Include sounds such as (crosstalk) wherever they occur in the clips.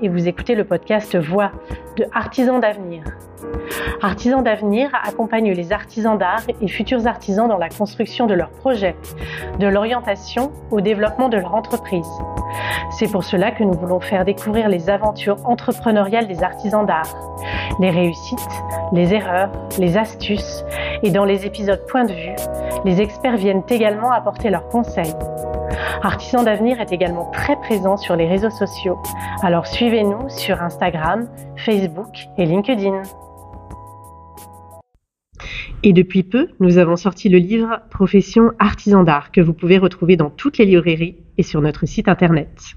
et vous écoutez le podcast Voix de Artisans d'avenir. Artisans d'avenir accompagne les artisans d'art et futurs artisans dans la construction de leurs projets, de l'orientation au développement de leur entreprise. C'est pour cela que nous voulons faire découvrir les aventures entrepreneuriales des artisans d'art, les réussites, les erreurs, les astuces et dans les épisodes Point de vue, les experts viennent également apporter leurs conseils. Artisan d'avenir est également très présent sur les réseaux sociaux, alors suivez-nous sur Instagram, Facebook et LinkedIn. Et depuis peu, nous avons sorti le livre Profession artisan d'art que vous pouvez retrouver dans toutes les librairies et sur notre site internet.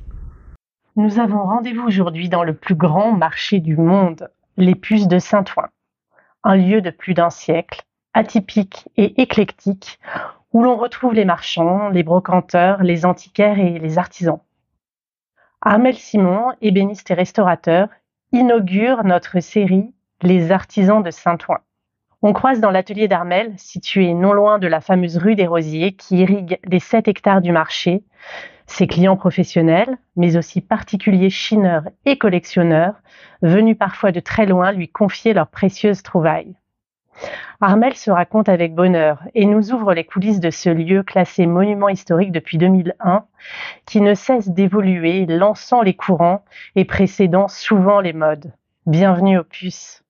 Nous avons rendez-vous aujourd'hui dans le plus grand marché du monde, les puces de Saint-Ouen, un lieu de plus d'un siècle, atypique et éclectique, où l'on retrouve les marchands, les brocanteurs, les antiquaires et les artisans. Armel Simon, ébéniste et restaurateur, inaugure notre série Les artisans de Saint-Ouen. On croise dans l'atelier d'Armel, situé non loin de la fameuse rue des Rosiers qui irrigue les 7 hectares du marché, ses clients professionnels, mais aussi particuliers chineurs et collectionneurs, venus parfois de très loin lui confier leurs précieuses trouvailles. Armel se raconte avec bonheur et nous ouvre les coulisses de ce lieu classé monument historique depuis 2001, qui ne cesse d'évoluer, lançant les courants et précédant souvent les modes. Bienvenue au puces.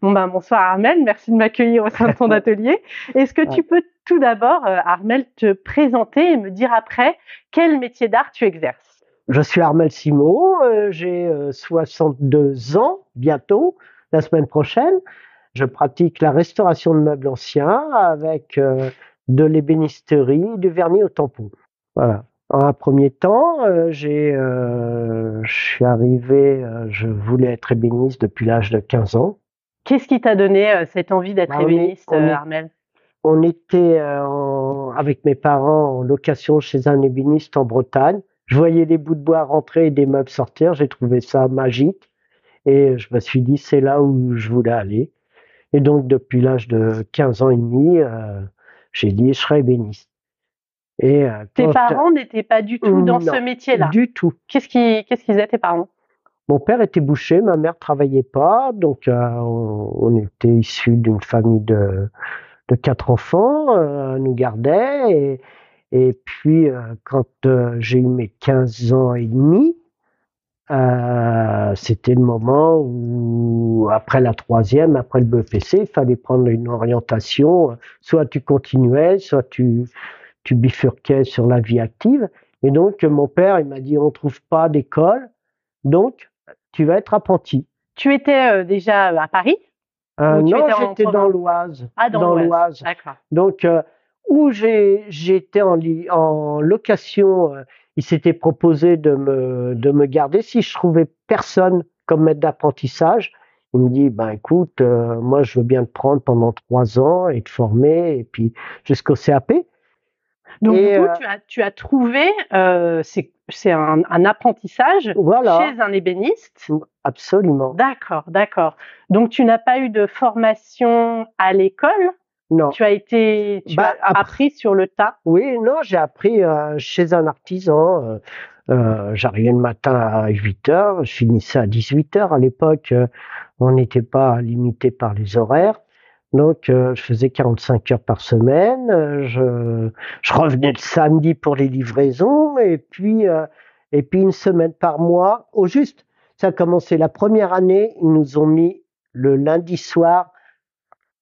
Bon ben, bonsoir Armel, merci de m'accueillir au sein de ton (laughs) atelier. Est-ce que tu peux tout d'abord, euh, Armel, te présenter et me dire après quel métier d'art tu exerces? Je suis Armel Simon, euh, j'ai 62 euh, ans bientôt, la semaine prochaine. Je pratique la restauration de meubles anciens avec de l'ébénisterie, du vernis au tampon. Voilà. En un premier temps, j'ai, je suis arrivé, je voulais être ébéniste depuis l'âge de 15 ans. Qu'est-ce qui t'a donné euh, cette envie d'être bah, ébéniste, euh, Armel? On était euh, avec mes parents en location chez un ébéniste en Bretagne. Je voyais des bouts de bois rentrer et des meubles sortir. J'ai trouvé ça magique. Et je me suis dit, c'est là où je voulais aller. Et donc, depuis l'âge de 15 ans et demi, j'ai dit, je serai ébéniste. Et, tes parents n'étaient pas du tout dans ce métier-là Du tout. Qu'est-ce qu'ils qu'est-ce qu'ils étaient, tes parents mon père était boucher, ma mère travaillait pas, donc euh, on, était issus d'une famille de, de quatre enfants, euh, nous gardait, et, et puis euh, quand euh, j'ai eu mes 15 ans et demi, c'était le moment où, après la troisième, après le BPC, il fallait prendre une orientation, soit tu continuais, soit tu, tu bifurquais sur la vie active. Et donc mon père, il m'a dit, on trouve pas d'école, donc tu vas être apprenti. Tu étais euh, déjà à Paris? Euh, Non, j'étais dans l'Oise. Ah, dans, l'Oise. D'accord. Donc, euh, où j'étais en, en location, il s'était proposé de me, de me garder si je trouvais personne comme maître d'apprentissage. Il me dit, ben écoute, moi je veux bien te prendre pendant trois ans et te former, et puis jusqu'au CAP. Donc, du coup, tu, as, tu as trouvé, c'est c'est un, apprentissage chez un ébéniste. Absolument. D'accord, d'accord. Donc tu n'as pas eu de formation à l'école Non. Tu as été, tu bah, as appris sur le tas? Oui, non, j'ai appris euh, chez un artisan. Euh, euh, J'arrivais le matin à 8 heures, je finissais à 18 heures. À l'époque, on n'était pas limité par les horaires. Donc, euh, je faisais 45 heures par semaine. Euh, je, je, revenais le samedi pour les livraisons et puis, euh, et puis une semaine par mois. Au juste, ça a commencé la première année. Ils nous ont mis le lundi soir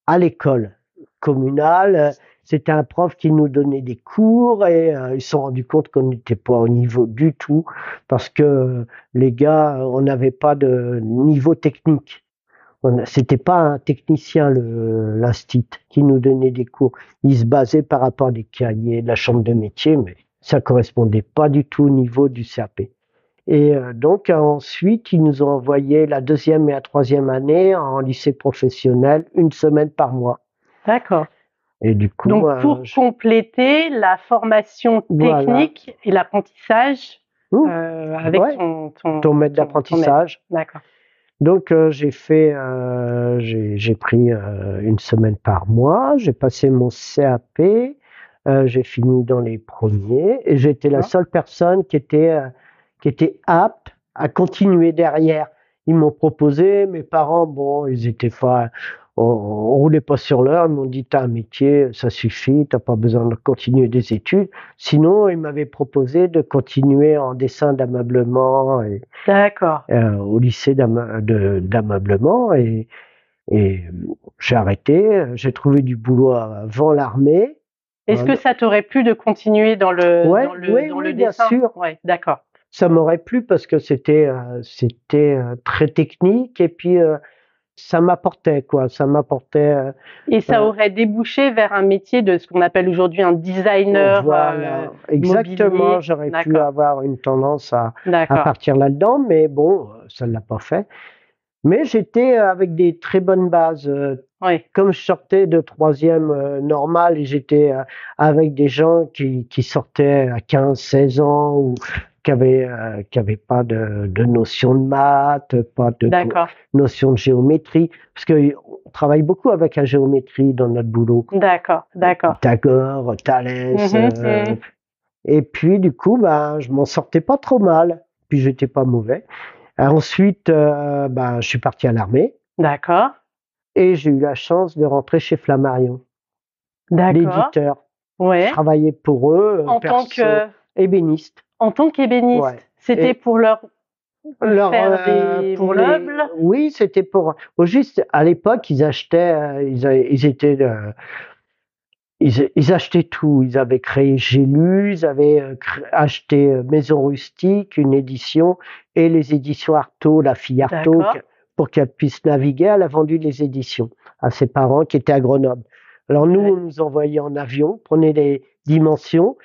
à l'école communale c'était un prof qui nous donnait des cours et euh, ils se sont rendus compte qu'on n'était pas au niveau du tout parce que les gars, on n'avait pas de niveau technique. C'était pas un technicien l'instit qui nous donnait des cours. Il se basait par rapport à des cahiers de la chambre de métier, mais ça correspondait pas du tout au niveau du CAP. Et euh, donc ensuite, ils nous ont envoyé la deuxième et la troisième année en lycée professionnel, une semaine par mois. D'accord. Et du coup, Donc euh, pour je- compléter la formation Voilà. technique et l'apprentissage euh, avec ouais. ton, ton, ton maître d'apprentissage. D'accord. Donc euh, j'ai fait, j'ai pris une semaine par mois. J'ai passé mon CAP. j'ai fini dans les premiers et j'étais la seule personne qui était qui était apte à continuer derrière. Ils m'ont proposé, mes parents, bon, ils étaient pas, on, on roulait pas sur l'heure. Ils m'ont dit, t'as un métier, ça suffit, t'as pas besoin de continuer des études. Sinon, ils m'avaient proposé de continuer en dessin d'ameublement et D'accord. euh, au lycée d'ameublement et, et j'ai arrêté. J'ai trouvé du boulot avant l'armée. Est-ce Voilà. que ça t'aurait plu de continuer dans le, Ouais, dans le, oui, dans oui, le bien dessin? sûr. Ouais, d'accord. Ça m'aurait plu parce que c'était euh, c'était euh, très technique et puis ça m'apportait quoi. Ça m'apportait. euh, Et ça Euh, aurait débouché vers un métier de ce qu'on appelle aujourd'hui un designer. voilà, euh, exactement. J'aurais pu avoir une tendance à, à partir là-dedans, mais bon, ça ne l'a pas fait. Mais j'étais avec des très bonnes bases. Oui. comme je sortais de troisième normal et j'étais avec des gens qui, qui sortaient à 15, 16 ans ou qui avaient, euh, pas de, de notion de maths, pas de notion de géométrie, parce que on travaille beaucoup avec la géométrie dans notre boulot. D'accord. D'accord. Pythagore, Thalès. Mhm, euh, mhm. Et puis du coup, ben, je m'en sortais pas trop mal. Puis j'étais pas mauvais. Ensuite, euh, ben, je suis parti à l'armée D'accord. et j'ai eu la chance de rentrer chez Flammarion. D'accord. l'éditeur. Ouais. Je travaillais pour eux, En tant que, ébéniste. En tant qu'ébéniste, Ouais. c'était Et- pour leur Leur, faire euh, des pour les- meubles? Oui, c'était pour. Au juste, à l'époque, ils achetaient, euh, ils, étaient, euh, ils, ils achetaient tout. Ils avaient créé Gélu, ils avaient euh, cré- acheté Maison Rustique, une édition, et les éditions Artaud, la fille Artaud, pour qu'elle puisse naviguer, elle a vendu les éditions à ses parents qui étaient à Grenoble. Alors nous, Ouais. on nous envoyait en avion, prenait les dimensions,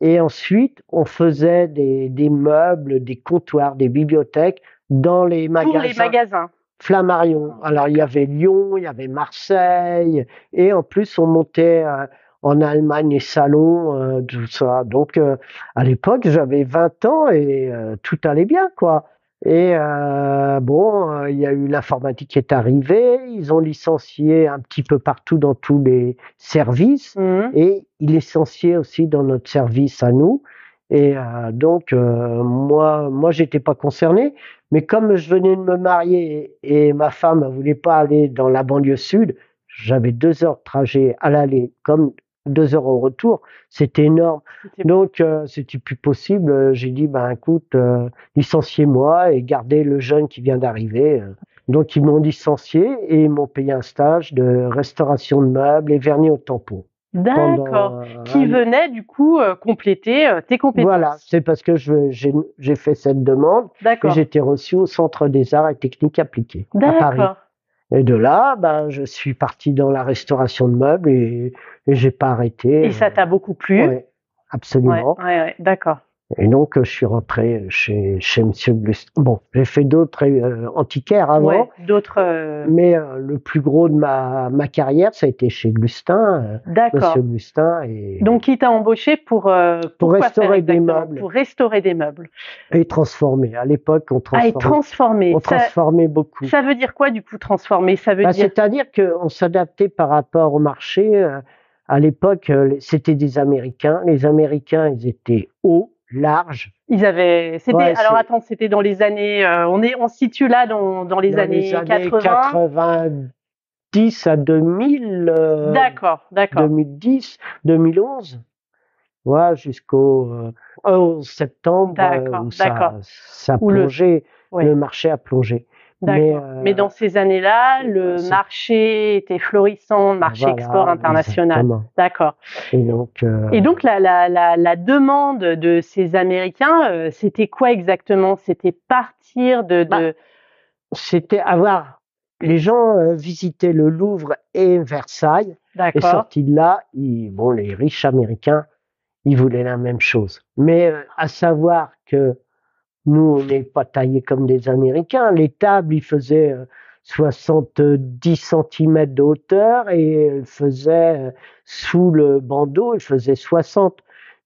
et ensuite on faisait des, des meubles, des comptoirs, des bibliothèques dans les pour magasins. les magasins. Flammarion. Alors il y avait Lyon, il y avait Marseille, et en plus on montait euh, en Allemagne les salons, euh, tout ça. Donc euh, à l'époque j'avais 20 ans et tout allait bien quoi. Et euh, bon, euh, il y a eu l'informatique qui est arrivée, ils ont licencié un petit peu partout dans tous les services Mhm. et il licenciait aussi dans notre service à nous. Et euh, donc, euh, moi, moi, j'étais pas concerné, mais comme je venais de me marier et, et ma femme ne voulait pas aller dans la banlieue sud, j'avais deux heures de trajet à l'aller, comme deux heures au retour. C'était énorme. Donc, euh, c'était plus possible. Euh, J'ai dit, ben, écoute, euh, licenciez-moi et gardez le jeune qui vient d'arriver. Euh, Donc, ils m'ont licencié et ils m'ont payé un stage de restauration de meubles et vernis au tampon. D'accord. euh, Qui venait du coup euh, compléter tes compétences. Voilà, c'est parce que j'ai fait cette demande D'accord. été reçu au Centre des Arts et Techniques Appliquées à Paris. Et de là, ben, je suis parti dans la restauration de meubles et, et j'ai pas arrêté. Et ça t'a beaucoup plu? Ouais, Ouais, absolument. ouais, ouais, D'accord. Et donc, je suis rentré chez, chez Monsieur Glustin. Bon, j'ai fait d'autres euh, antiquaires avant, Ouais. D'autres. euh, mais euh, le plus gros de ma, ma carrière, ça a été chez Glustin, euh, D'accord. Monsieur Glustin. Et, Donc, il t'a embauché pour Pour restaurer des meubles. Pour restaurer des meubles. et transformé. À l'époque, on Ah, et transformait, transformer. on Ça, transformait beaucoup. ça veut dire quoi du coup transformer? Ça veut Bah, dire. C'est-à-dire qu'on s'adaptait par rapport au marché. À l'époque, c'était des Américains. Les Américains, ils étaient hauts, larges. Ils avaient. C'était. Ouais, alors attends, c'était dans les années. euh, on est, on se situe là dans, dans les, Dans années, les années 80. 90 à 2000. euh, D'accord, d'accord. 2010, 2011. Voilà, jusqu'au euh, 11 septembre, euh, D'accord, où ça, d'accord. ça a le- plongé, Ouais. le marché a plongé. D'accord. Mais, euh, dans ces années-là, le marché était florissant, marché voilà, export international. D'accord. Et donc, euh, Et donc la, la, la, la demande de ces Américains, euh, c'était quoi exactement? C'était partir de, de... Bah, c'était avoir les gens euh, visitaient le Louvre et Versailles et sortis de là, ils, bon, les riches américains, ils voulaient la même chose. Mais euh, à savoir que nous, on n'est pas taillés comme des Américains. Les tables, ils faisaient euh, 70 cm de hauteur et elles faisaient euh, sous le bandeau, ils faisaient 60.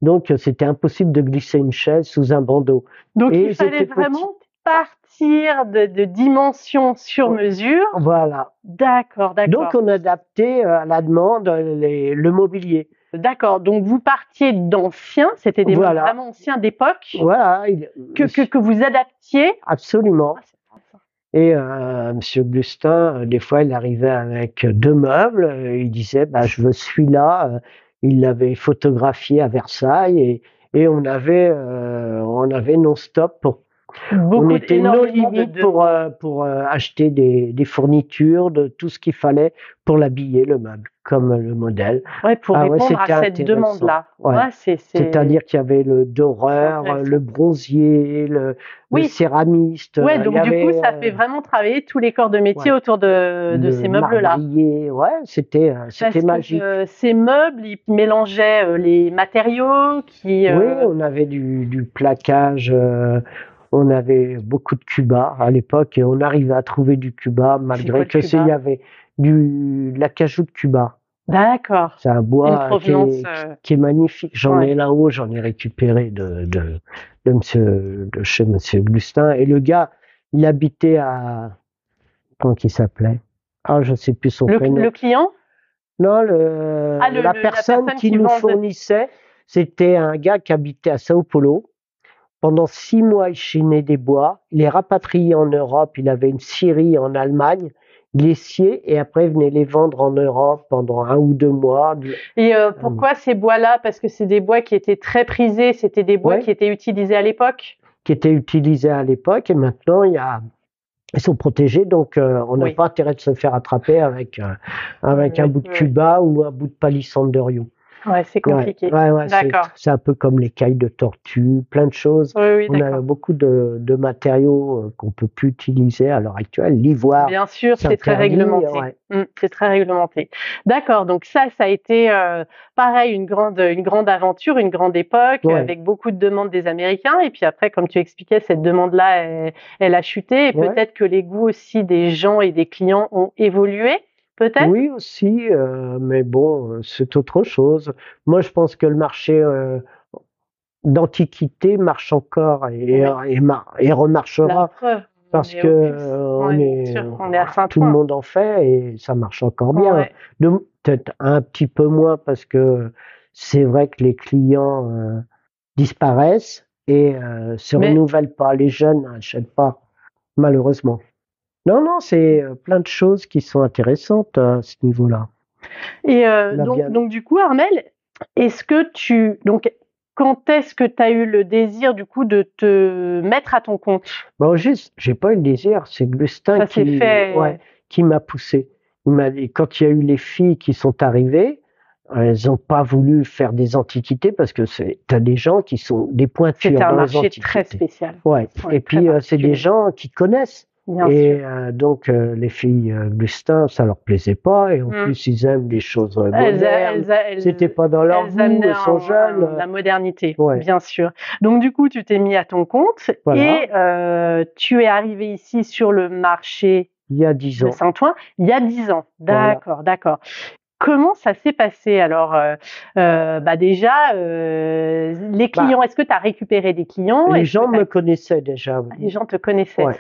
Donc, euh, c'était impossible de glisser une chaise sous un bandeau. Donc Et il fallait vraiment partir de, de dimensions sur mesure. Voilà. D'accord, d'accord. Donc, on adaptait euh, à la demande euh, les- le mobilier. D'accord. Donc vous partiez d'anciens, c'était des Voilà. vraiment anciens d'époque, Voilà, il- que, que, que vous adaptiez. absolument. Ah. Et euh, Monsieur Gustin, euh, des fois, il arrivait avec deux meubles. euh, Il disait, bah, je veux celui-là. euh, Il l'avait photographié à Versailles et, et on avait, euh, on avait non-stop pour Beaucoup, on était nos limites de- pour, euh, pour euh, acheter des, des fournitures, de tout ce qu'il fallait pour l'habiller, le meuble, comme le modèle. Ouais, pour Ah ouais, répondre à cette demande-là. Ouais. c'est, c'est... C'est-à-dire qu'il y avait le doreur, le bronzier, le, Oui. le céramiste. Euh, donc du coup, ça euh, fait vraiment travailler tous les corps de métier autour de, de ces meubles-là. Ouais, c'était euh, c'était que, magique. euh, ces meubles, ils mélangeaient euh, les matériaux qui. Oui, euh, on avait du, du plaquage, euh, on avait beaucoup de cuba à l'époque et on arrivait à trouver du cuba malgré que c'est- cuba? il y avait du de l'acajou de Cuba. D'accord. C'est un bois qui est, euh, qui est magnifique. J'en Ouais. ai là-haut, j'en ai récupéré de, de, de, monsieur, de chez Monsieur Gustin. Et le gars, il habitait à comment il s'appelait? Ah, je sais plus son Le, prénom. le client? Non, le, Ah, le- la, le- la personne personne qui, qui nous fournissait, c'était un gars qui habitait à Sao Paulo. Pendant six mois, il chinait des bois. Il est rapatrié en Europe. Il avait une scierie en Allemagne. Les et après venait les vendre en Europe pendant un ou deux mois. Et euh, pourquoi ces bois-là? Parce que c'est des bois qui étaient très prisés, c'était des bois Ouais. qui étaient utilisés à l'époque? qui étaient utilisés à l'époque et maintenant il y a ils sont protégés donc euh, on n'a Oui. pas intérêt de se faire attraper avec euh, avec un bout de cuba ou un bout de palissandre de Rio. Ouais, c'est compliqué. ouais, ouais, c'est- D'accord. c'est un peu comme les cailles de tortue, plein de choses. Oui, oui, On a beaucoup de, de matériaux euh, qu'on peut plus utiliser à l'heure actuelle. L'ivoire, Bien sûr, c'est très réglementé. ouais. Mm, c'est très réglementé. D'accord. Donc ça, ça a été euh, pareil une grande, une grande aventure, une grande époque avec beaucoup de demandes des Américains. Et puis après, comme tu expliquais, cette demande-là, elle, elle a chuté. Et peut-être que les goûts aussi des gens et des clients ont évolué. Peut-être? oui aussi, euh, mais bon, euh, c'est autre chose. Moi, je pense que le marché euh, d'antiquité marche encore et, et, mar- et La remarchera. preuve. parce que au plus. euh, on Ouais, bien est, sûr, on est à saint tout le monde en fait et ça marche encore bien. Ouais. Peut-être un petit peu moins parce que c'est vrai que les clients disparaissent et se Mais- renouvellent pas. Les jeunes n'achètent pas, malheureusement. Non, non, c'est euh, plein de choses qui sont intéressantes à ce niveau-là. Et euh, donc, du coup, Armel, est-ce que tu donc quand est-ce que tu as eu le désir du coup de te mettre à ton compte? Bon, juste, j'ai pas eu le désir, c'est s'est qui, fait. ouais, qui m'a poussé. Il quand il y a eu les filles qui sont arrivées, elles n'ont pas voulu faire des antiquités parce que tu as des gens qui sont des pointures C'était un dans les marché antiquités. très spécial, Ouais. Ouais, Et puis, euh, c'est des gens qui connaissent. Bien et euh, donc, euh, les filles euh, Gustin, ça leur plaisait pas. Et en Mm. plus, ils aiment des choses euh, Elles, modernes. C'était pas dans leur amenaient elles sont un- jeunes. un- la modernité, Ouais. bien sûr. Donc du coup, tu t'es mis à ton compte Voilà. et euh, tu es arrivé ici sur le marché Il y a dix de ans. Saint-Ouen il y a dix ans. Voilà. D'accord, d'accord. Comment ça s'est passé alors euh, euh, bah déjà euh, les Bah, clients est-ce que tu as récupéré des clients? Les gens me connaissaient déjà. les gens te connaissaient Ouais,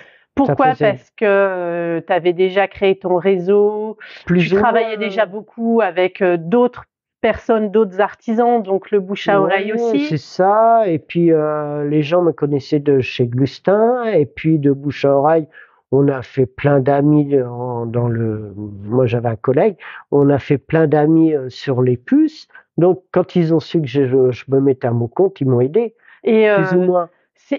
pourquoi parce que tu avais déjà créé ton réseau Plus tu travaillais moins, déjà beaucoup avec euh, d'autres personnes d'autres artisans donc le bouche à oreille Ouais, aussi C'est ça. Et puis, euh, les gens me connaissaient de chez Glustin. Et puis, de bouche à oreille, on a fait plein d'amis dans le. Moi, j'avais un collègue. On a fait plein d'amis euh, sur les puces. Donc, quand ils ont su que je, je me mettais à mon compte, ils m'ont aidé, et plus ou euh, moins.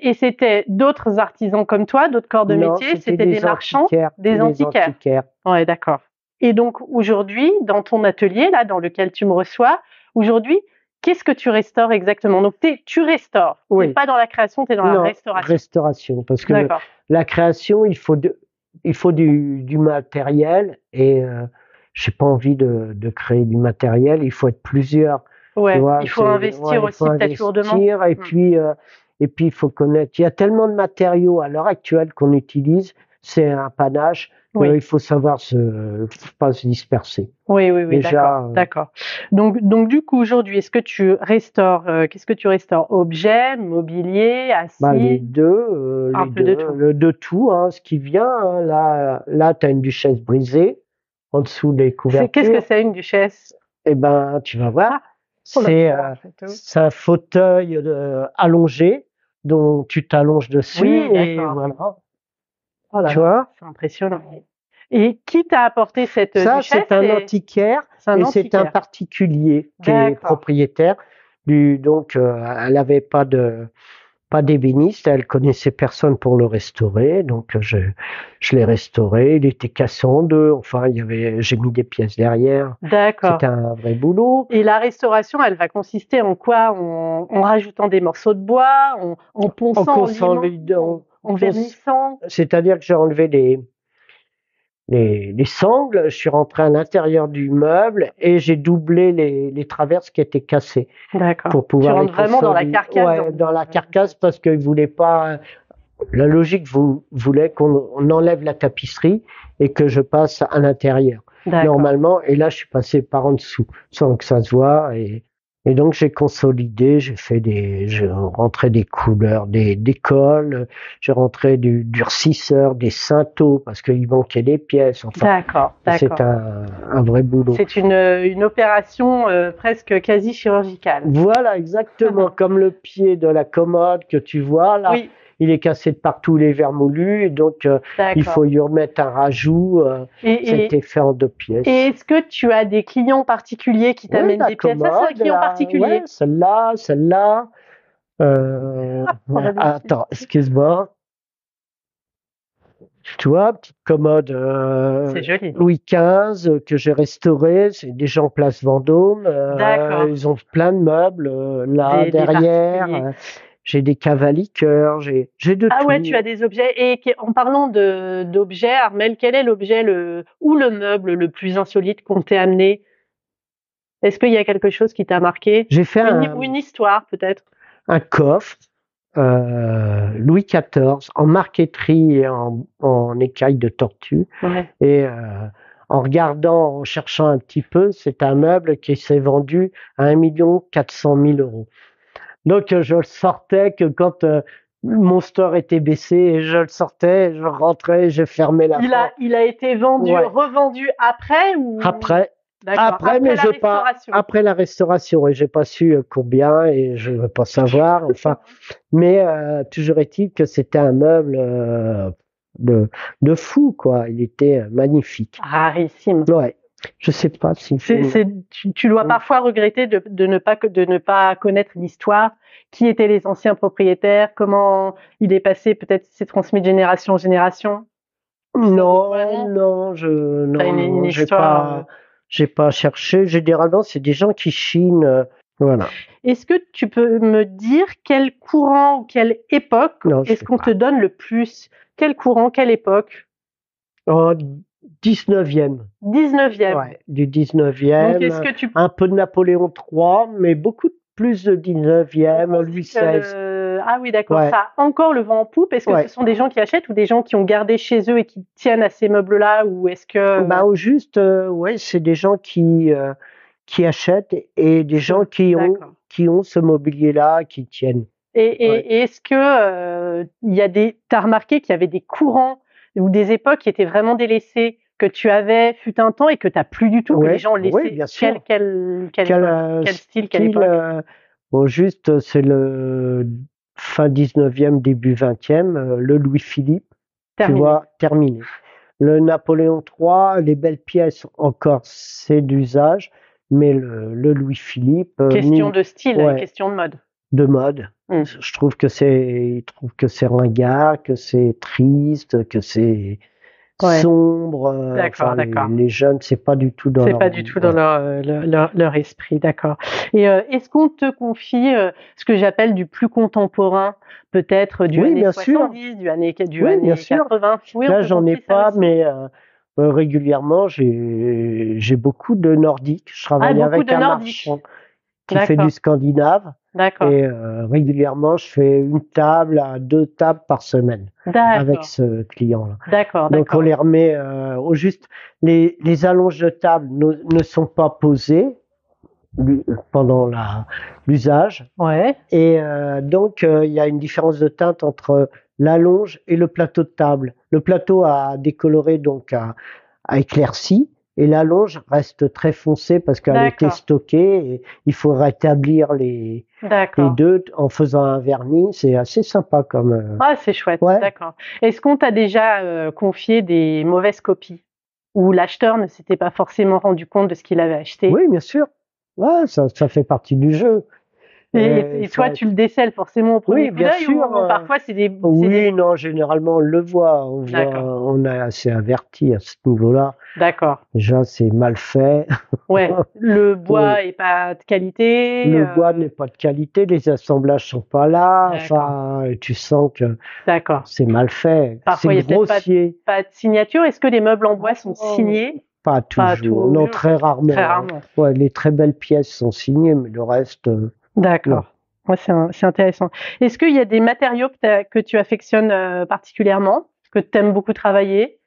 Et c'était d'autres artisans comme toi, d'autres corps de Non, métier, c'était des, marchands, antiquaires, des antiquaires. Ouais, d'accord. Et donc aujourd'hui, dans ton atelier là, dans lequel tu me reçois, aujourd'hui, qu'est-ce que tu restaures exactement? Donc t'es- tu restaures. T'es Oui. pas dans la création, tu es dans la Non, restauration. Restauration, parce que la création, il faut, de- il faut du, du matériel et euh, j'ai pas envie de, de créer du matériel. Il faut être plusieurs. Ouais. vois, il faut investir ouais, aussi peut-être lourdement. investir, Et Mm. puis, euh, et puis il faut connaître. Il y a tellement de matériaux à l'heure actuelle qu'on utilise, c'est un panache. Oui. euh, il faut savoir se, faut pas se disperser. Oui, oui, oui, d'accord. euh. Donc, donc du coup, aujourd'hui, est-ce que tu restaures, euh, qu'est-ce que tu restaures? Objets, mobilier, assis Bah, les deux, euh, Un les peu de deux, tout. le- de tout, hein, ce qui vient. hein. Là, là, tu as une duchesse brisée en dessous des couvertures. Qu'est-ce que c'est une duchesse? Eh ben, tu vas voir. C'est en fait, euh, c'est un fauteuil euh, allongé dont tu t'allonges dessus Oui, et voilà. oh Tu vois? C'est impressionnant. Et qui t'a apporté cette Ça, duchesse c'est un antiquaire c'est un et c'est un particulier qui est propriétaire. Du, donc, euh, elle n'avait pas de pas d'ébéniste, elle connaissait personne pour le restaurer, donc euh, je, je l'ai restauré. Il était cassé en deux, enfin, il y avait, j'ai mis des pièces derrière. D'accord. C'était un vrai boulot. Et la restauration, elle va consister en quoi? En, en rajoutant des morceaux de bois, en, en ponçant, En en, vernissant? C'est-à-dire que j'ai enlevé les, les, les sangles, je suis rentré à l'intérieur du meuble et j'ai doublé les, les traverses qui étaient cassées D'accord. pour pouvoir. tu rentres vraiment dans la carcasse. Ouais, dans- dans la carcasse parce qu'ils voulaient pas. La logique vou- voulait qu'on on enlève la tapisserie et que je passe à l'intérieur normalement. Et là, je suis passé par en dessous sans que ça se voit. Et, et donc, j'ai consolidé, j'ai fait des, j'ai rentré des couleurs, des, des cols, j'ai rentré du durcisseur, des cinteaux parce qu'il manquait des pièces. Enfin, D'accord. c'est D'accord. un, un vrai boulot. C'est une, une opération euh, presque quasi chirurgicale. Voilà, exactement (laughs) comme le pied de la commode que tu vois là. Oui, Il est cassé de partout les vermoulus, et donc euh, il faut y remettre un rajout. euh, été fait en deux pièces. et est-ce que tu as des clients particuliers qui t'amènent des pièces Ça, c'est un client la- particulier. ouais, celle-là, celle-là. Euh, (laughs) ah, attends, excuse-moi. Tu vois, petite commode euh. Louis XV euh, que j'ai restaurée. C'est des gens place Vendôme. euh, ils ont plein de meubles euh, là Des- derrière. J'ai des cavaliqueurs, j'ai j'ai de Ah tout. ouais, tu as des objets. Et en parlant de d'objets, Armel, quel est l'objet le ou le meuble le plus insolite qu'on t'ait amené? Est-ce qu'il y a quelque chose qui t'a marqué? J'ai fait une, un, une histoire peut-être? Un coffre euh, Louis XIV en marqueterie et en, en écaille de tortue. Ouais. Et euh, en regardant, en cherchant un petit peu, c'est un meuble qui s'est vendu à 1 400 000 euros. Donc euh, je le sortais que quand euh, mon store était baissé, et je le sortais, je rentrais, je fermais la Il a, porte. il a été vendu, Ouais. revendu après ou Après, D'accord, après, mais pas- restauration. après la restauration, et j'ai pas su euh, combien, et je veux pas savoir. Enfin, (laughs) mais euh, toujours est-il que c'était un meuble euh, de, de fou, quoi. Il était magnifique. Rarissime. Ouais. Je sais pas si C'est, c'est- tu, tu dois Mm. parfois regretter de, de ne pas, de ne pas connaître l'histoire, qui étaient les anciens propriétaires, comment il est passé, peut-être c'est transmis de génération en génération? Non, non, je une- non, une j'ai histoire, euh, pas, j'ai pas cherché. Généralement, c'est des gens qui chinent. euh, voilà. Est-ce que tu peux me dire quel courant ou quelle époque Non, est-ce qu'on pas. te donne le plus? Quel courant, quelle époque? Oh, 19e. 19e. Ouais, du Donc 19e. est-ce que tu Un peu de Napoléon III, mais beaucoup plus de 19e, Louis le- XVI. Ah oui, d'accord. Ouais. Ça a encore le vent en poupe. Est-ce que Ouais. ce sont des gens qui achètent ou des gens qui ont gardé chez eux et qui tiennent à ces meubles-là ou est-ce que Bah, au juste, euh, ouais, c'est des gens qui, euh, qui achètent et des gens qui ont, qui ont ce mobilier-là, qui tiennent. Et, et- Ouais. et est-ce que euh, il y a des t'as remarqué qu'il y avait des courants ou des époques qui étaient vraiment délaissées que tu avais fut un temps et que tu n'as plus du tout que Ouais, les gens laissaient bien sûr. quel quel quel, euh, quel style quelle époque? euh, Au juste, c'est le fin 19e, début 20e, euh, le Louis-Philippe, tu Terminé. vois, terminé. Le Napoléon III, les belles pièces, encore, c'est d'usage, mais le, le Louis-Philippe. euh, question de style ouais. question de mode de mode. Mm. Je trouve que c'est, ils trouvent que c'est ringard, que c'est triste, que c'est Ouais. sombre. euh, D'accord, enfin, les- d'accord. Les, jeunes, c'est pas du tout dans C'est leur pas du tout dans leur, euh, leur, leur- leur esprit, d'accord. Et euh, est-ce qu'on te confie euh, ce que j'appelle du plus contemporain, peut-être du Oui, année bien sûr. 70, du année, du Oui, année bien sûr. 80 Oui, Là, j'en ai pas, aussi mais euh, euh, régulièrement, j'ai beaucoup de nordiques. Je travaille Ah, avec de un nordiques. marchand qui fait du scandinave D'accord, et euh, régulièrement, je fais une table à deux tables par semaine avec ce client-là. d'accord, Donc, on les remet euh, au juste. Les, les allonges de table ne, ne sont pas posées pendant l'usage. Ouais, Et euh, donc, il y a une différence de teinte entre l'allonge et le plateau de table. Le plateau a décoloré, donc a, a éclairci, et l'allonge reste très foncée parce qu'elle a été D'accord. stockée. Et il faut rétablir les, deux en faisant un vernis. C'est assez sympa comme. euh, Ah, c'est chouette, Ouais. d'accord. Est-ce qu'on t'a déjà euh, confié des mauvaises copies où l'acheteur ne s'était pas forcément rendu compte de ce qu'il avait acheté? Oui, bien sûr. Ouais, ça, ça fait partie du jeu. Et, Euh, et toi, tu le décèles forcément au premier Oui, coup bien d'œil ou sûr, euh, parfois c'est des, Oui, des- non, généralement on le voit. On, voit, on est assez averti à ce niveau-là. D'accord. Déjà, c'est mal fait. (laughs) Ouais. Le bois est pas de qualité. Le euh, bois n'est pas de qualité, les assemblages sont pas là. Enfin, tu sens que D'accord. c'est mal fait. Parfois, il y C'est a peut-être pas- grossier. Pas de signature. Est-ce que les meubles en bois sont Oh. signés? Pas Pas toujours. toujours. non, très rarement. Très rarement. Ouais, les très belles pièces sont signées, mais le reste. euh, D'accord. Moi, c'est intéressant. Est-ce qu'il y a des matériaux que, tu affectionnes euh, particulièrement, que tu aimes beaucoup travailler?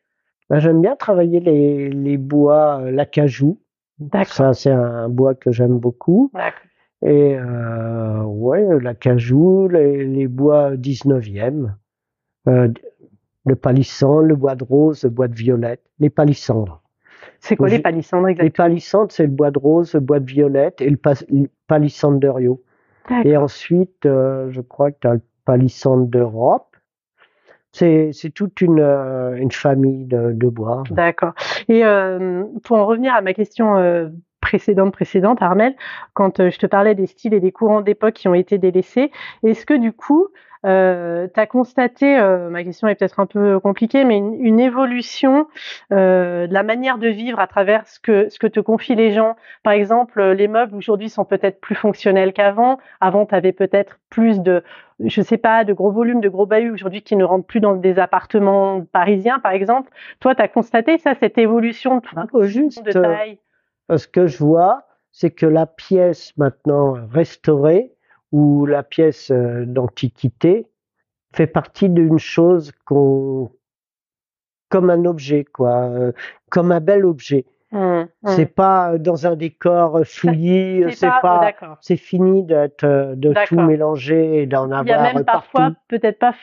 Ben, J'aime bien travailler les, les bois, euh, l'acajou. D'accord. Ça, c'est un bois que j'aime beaucoup. D'accord. Et euh, ouais, l'acajou, les, les bois 19e, euh, le palissandre, le bois de rose, le bois de violette, les palissandres. C'est quoi les palissandres Les exactement palissandres, c'est le bois de rose, le bois de violette et le, palissandre de Rio. Et ensuite, euh, je crois que tu as le palissandre d'Europe. C'est toute une, euh, une famille de, de bois. D'accord. Et euh, pour en revenir à ma question précédente, précédente, Armel, quand euh, je te parlais des styles et des courants d'époque qui ont été délaissés, est-ce que du coup, euh, tu as constaté, euh, ma question est peut-être un peu compliquée, mais une, une évolution euh, de la manière de vivre à travers ce que, ce que te confient les gens? Par exemple, les meubles aujourd'hui sont peut-être plus fonctionnels qu'avant. Avant, tu avais peut-être plus de, je sais pas, de gros volumes, de gros bahuts aujourd'hui qui ne rentrent plus dans des appartements parisiens, par exemple. Toi, tu as constaté ça, cette évolution de, juste, euh, taille? Ce que je vois, c'est que la pièce maintenant restaurée ou la pièce euh, d'antiquité fait partie d'une chose qu'on comme un objet quoi, euh, comme un bel objet. Hum, hum. C'est pas dans un décor fouillis, c'est oh, pas, d'accord. c'est fini d'être euh, de tout mélanger et d'en Il y a avoir même partout. parfois peut-être pas,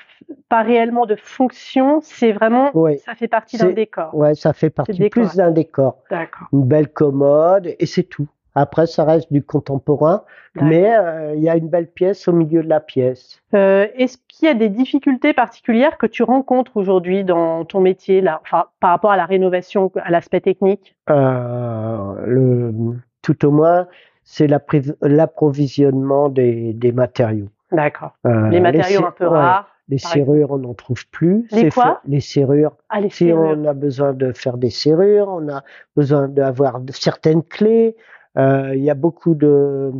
pas réellement de fonction, c'est vraiment, Oui. ça fait partie d'un C'est- décor. Ouais, ça fait partie plus d'un décor. D'accord. Une belle commode et c'est tout. Après, ça reste du contemporain, mais euh, il y a une belle pièce au milieu de la pièce. Euh, Est-ce qu'il y a des difficultés particulières que tu rencontres aujourd'hui dans ton métier, là, enfin, par rapport à la rénovation, à l'aspect technique? Euh, le, tout au moins, c'est l'approvisionnement des, des matériaux. D'accord. Les matériaux un peu ouais, rares. Les serrures, on n'en trouve plus. Les quoi? Les serrures. Ah, les Si serrures. on a besoin de faire des serrures, on a besoin d'avoir certaines clés. Euh, Il y a beaucoup de,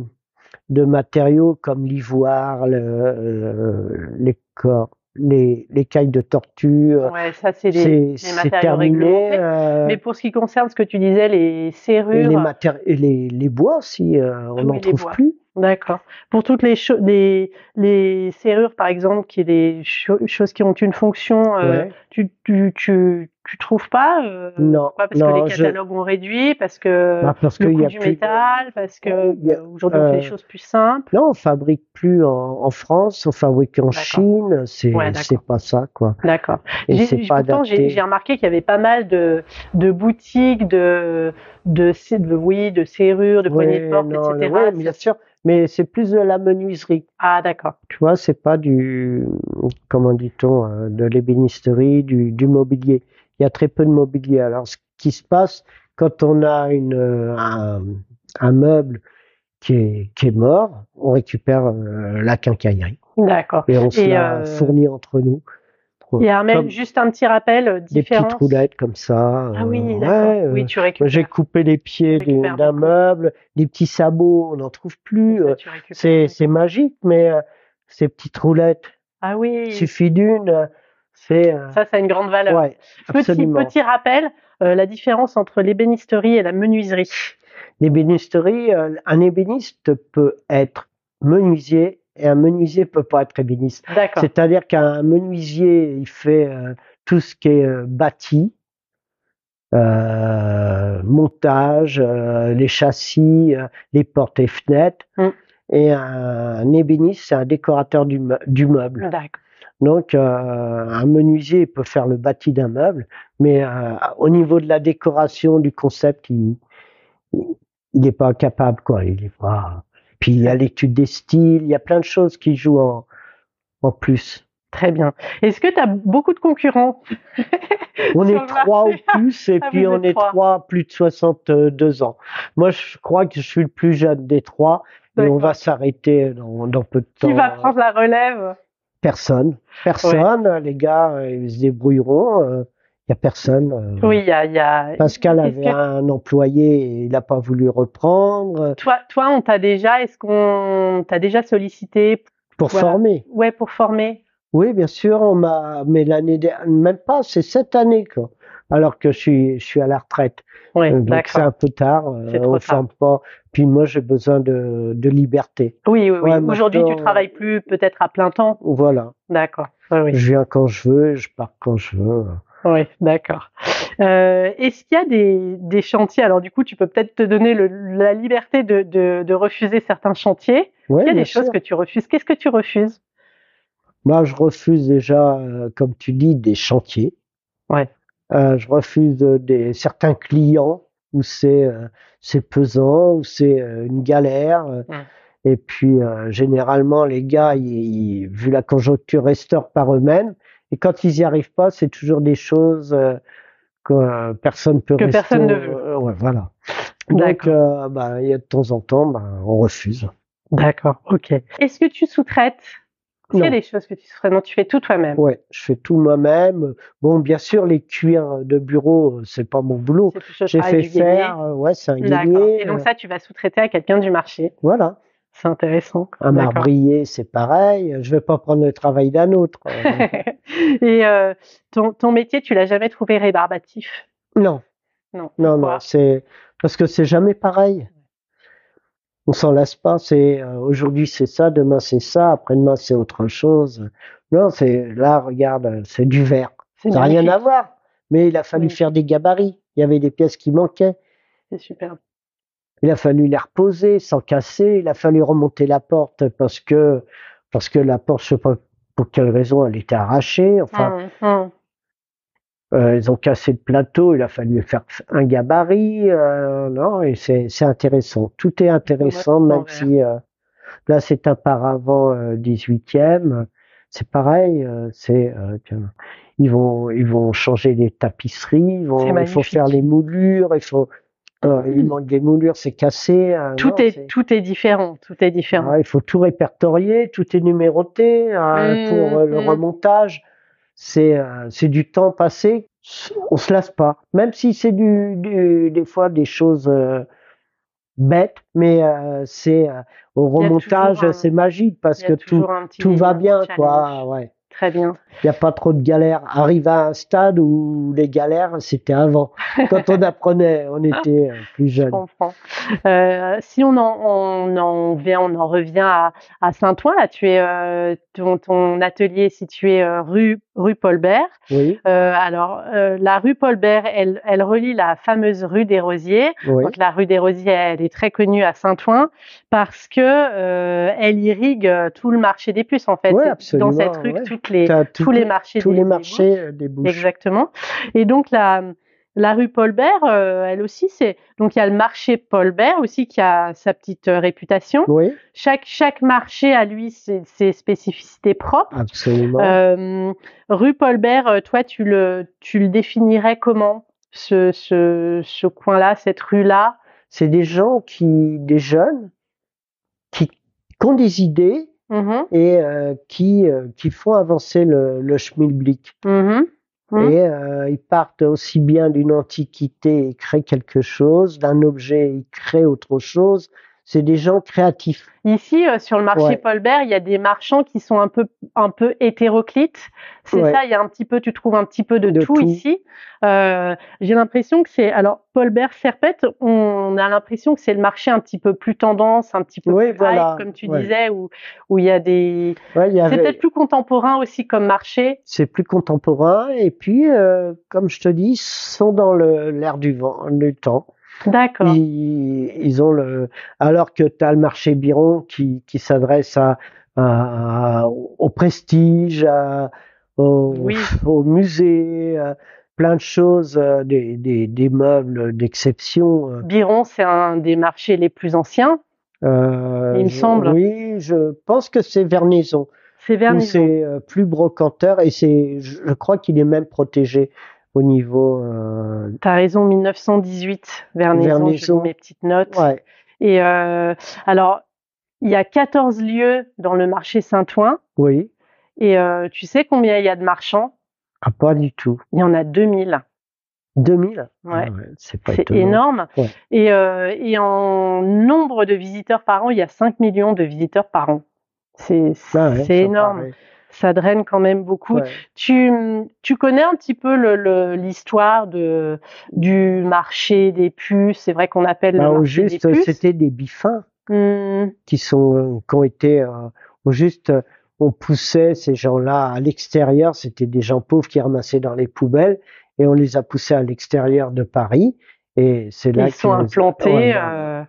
de matériaux comme l'ivoire, le, euh, les corps, les, les cailles de tortue. Ouais, ça, c'est les, matériaux terminé. euh, Mais pour ce qui concerne ce que tu disais, les serrures. et les, matéri- et les, les bois aussi, euh, on n'en oui, trouve bois. plus. D'accord. Pour toutes les, les, les serrures, par exemple, qui est des cho- choses qui ont une fonction, euh, Ouais. tu, tu, tu, tu trouves pas euh, Non, pourquoi? Parce non, que les je- catalogues ont réduit, parce que Bah, parce le qu'il coût y a du plus. métal, parce que Il y a- euh, aujourd'hui on fait euh, des choses plus simples. Non, on fabrique plus en, en France, on fabrique en. Chine. C'est Ouais, pas ça, quoi. D'accord. Et c'est pourtant, j'ai remarqué qu'il y avait pas mal de, de boutiques, de, de, oui, de serrures, de poignées de porte, non, etc. ouais, bien sûr, mais c'est plus de la menuiserie. Ah, d'accord. Tu vois, c'est pas du, comment dit-on, euh, de l'ébénisterie, du, du mobilier. Il y a très peu de mobilier. Alors, ce qui se passe quand on a une, euh, un, un meuble qui est, qui est mort, on récupère euh, la quincaillerie. D'accord. Et on se Et, la fournit entre nous. Il y a même Comme juste un petit rappel, euh, des petites roulettes comme ça. Ah oui, euh, d'accord. ouais, euh, oui, tu moi, récupères. J'ai coupé les pieds Tu d'un meuble, des petits sabots, on n'en trouve plus. Euh, tu. C'est magique, mais euh, ces petites roulettes, Ah il oui, suffit d'une, euh, c'est... euh, ça, ça a une grande valeur. ouais, Petit, petit rappel, euh, la différence entre l'ébénisterie et la menuiserie. L'ébénisterie, euh, un ébéniste peut être menuisier et un menuisier peut pas être ébéniste. C'est-à-dire qu'un menuisier, il fait euh, tout ce qui est euh, bâti, euh, montage, les châssis, les portes et fenêtres. Mm. Et un, un ébéniste, c'est un décorateur du, du meuble. Donc, un menuisier peut faire le bâti d'un meuble, mais au niveau de la décoration, du concept, il il n'est pas capable, quoi. Il est pas. Puis il y a l'étude des styles, il y a plein de choses qui jouent en, en plus. Très bien. Est-ce que tu as beaucoup de concurrents? (laughs) On est trois au plus, et Ah, puis on est trois. plus de 62 ans. Moi, je crois que je suis le plus jeune des trois, et on va s'arrêter dans, dans peu de temps. Qui va prendre la relève? Personne. Personne. Les gars, euh, ils se débrouilleront. Il y a personne. euh. Oui, il y a. il Y a... Pascal avait que- un employé et il n'a pas voulu reprendre Toi, toi, on t'a déjà, est-ce qu'on t'a déjà sollicité, pour Voilà. former. ouais, pour former Oui, bien sûr, on m'a, mais l'année dernière, même pas, c'est cette année, quoi. Alors que je suis, je suis à la retraite. Oui, Euh, Donc c'est un peu tard, euh, C'est trop on forme pas. Puis moi, j'ai besoin de, de liberté. Oui, oui, oui. Ouais, Aujourd'hui, tu maintenant, travailles plus peut-être à plein temps. Voilà. D'accord. Oui. Je viens quand je veux, je pars quand je veux. Oui, d'accord. Euh, Est-ce qu'il y a des, des chantiers? Alors du coup, tu peux peut-être te donner le- la liberté de, de, de refuser certains chantiers. Ouais, Il y a des choses que tu refuses? Qu'est-ce que tu refuses? Moi, je refuse déjà, euh, comme tu dis, des chantiers. Ouais. Euh, je refuse des certains clients où c'est c'est pesant, où c'est une galère. euh, Mm. Et puis généralement les gars, ils, ils- vu la conjoncture, restaurent par eux-mêmes. Et quand ils y arrivent pas, c'est toujours des choses euh, que euh, personne peut Que personne ne veut. Euh, ouais, voilà. Donc, bah, il y a de temps en temps, bah, on refuse. D'accord. Ok. Est-ce que tu sous-traites? Qu'il y a des choses que tu sous-traites? Non, tu fais tout toi-même. Ouais, je fais tout moi-même. Bon, bien sûr, les cuirs de bureau, c'est pas mon boulot. J'ai fait faire, ouais, c'est un guénier. Et donc ça, tu vas sous-traiter à quelqu'un du marché. Voilà. C'est intéressant. Un marbrier, c'est pareil. Je vais pas prendre le travail d'un autre. (laughs) Et euh, ton, ton métier, tu l'as jamais trouvé rébarbatif? Non, Non. non, non. C'est parce que c'est jamais pareil. On s'en lasse pas. C'est euh, aujourd'hui c'est ça, demain c'est ça, après-demain c'est autre chose. Non, c'est là, regarde, c'est du verre. Ça n'a rien à voir. Mais il a fallu Oui. faire des gabarits. Il y avait des pièces qui manquaient. C'est superbe. Il a fallu les reposer sans casser. Il a fallu remonter la porte parce que parce que la porte, je sais pas pour quelle raison, elle était arrachée. Enfin, Hum, hum. euh, ils ont cassé le plateau. Il a fallu faire un gabarit. euh, non, et c'est c'est intéressant. Tout est intéressant, même si euh, là c'est un paravent euh, 18e. C'est pareil. euh, c'est euh, ils vont ils vont changer les tapisseries. Ils vont, il faut faire les moulures. Il faut euh, il manque des moulures, c'est cassé. euh, Tout non, est tout est différent. Tout est différent. Ouais, il faut tout répertorier, tout est numéroté hein, Mmh, pour euh, le mmh. remontage. C'est euh, c'est du temps passé. On se lasse pas, même si c'est du, du des fois des choses bêtes, mais c'est au remontage c'est magique parce que tout tout va bien challenge. quoi. Ouais, Très bien. il n'y a pas trop de galères. Arrive à un stade où les galères c'était avant. Quand on apprenait, on était euh, plus (laughs) Je jeune. comprends. Euh, si on en, on en vient, on en revient à, à Saint-Ouen, là, tu es euh, ton, ton atelier est situé euh, rue rue Paul Bert. Oui, alors, la rue Paul Bert, elle, elle relie la fameuse rue des Rosiers. oui, Donc, la rue des Rosiers, elle est très connue à Saint-Ouen parce que elle irrigue tout le marché des puces en fait. C'est dans cette rue ouais. que toutes les, T'as tous tout- les marchés tous des- les des euh, débouchent. Exactement. Et donc la la rue Paul Bert, euh, elle aussi, c'est donc il y a le marché Paul Bert aussi qui a sa petite euh, réputation. Oui, Chaque chaque marché a lui ses, ses spécificités propres. absolument. Euh, rue Paul Bert, euh, toi tu le tu le définirais comment ce ce ce coin-là, cette rue-là? C'est des gens qui, des jeunes, qui ont des idées Mhm, et euh, qui, euh, qui font avancer le, le schmilblick. mhm, mhm. Et euh, ils partent aussi bien d'une antiquité, ils créent quelque chose, d'un objet, ils créent autre chose. C'est des gens créatifs. Ici, euh, sur le marché Ouais. Paul Bert, il y a des marchands qui sont un peu, un peu hétéroclites. C'est Ouais. ça, il y a un petit peu, tu trouves un petit peu de, De tout, tout. ici. Euh, J'ai l'impression que c'est, alors Paul Bert Serpette, on a l'impression que c'est le marché un petit peu plus tendance, un petit peu plus voilà, hype, comme tu disais, où où il y a des, c'est peut-être plus contemporain aussi comme marché. c'est plus contemporain. Et puis, euh, comme je te dis, ils sont dans l'air du vent, du temps. D'accord. Ils, ils ont le, alors que tu as le marché Biron qui, qui s'adresse à, à- au prestige, à- au, Oui. au musée, à plein de choses, euh, des, des, des meubles d'exception. euh, Biron, c'est un des marchés les plus anciens. euh, Il me semble. Oui, je pense que c'est Vernaison. C'est où Vernison. c'est plus brocanteur et c'est, je crois qu'il est même protégé au niveau. euh, T'as raison, 1918, Vernaison, Vernaison. mes petites notes. ouais, Et euh, alors, il y a 14 lieux dans le marché Saint-Ouen. oui, Et euh, tu sais combien il y a de marchands? Ah, pas du tout. Il y en a 2000. 2000 Ouais. Ah c'est pas C'est énorme. Ouais. Et, euh, et en nombre de visiteurs par an, il y a 5 millions de visiteurs par an. C'est Ah ouais, énorme. paraît. Ça draine quand même beaucoup. Ouais. Tu, tu connais un petit peu le- le- l'histoire de du marché des puces? C'est vrai qu'on appelle Bah, le au marché juste, des puces. c'était des bifins Hmm, qui sont, qui ont été, euh, au juste, euh, on poussait ces gens-là à l'extérieur. C'était des gens pauvres qui ramassaient dans les poubelles et on les a poussés à l'extérieur de Paris. Et c'est là ils sont implantés. Euh,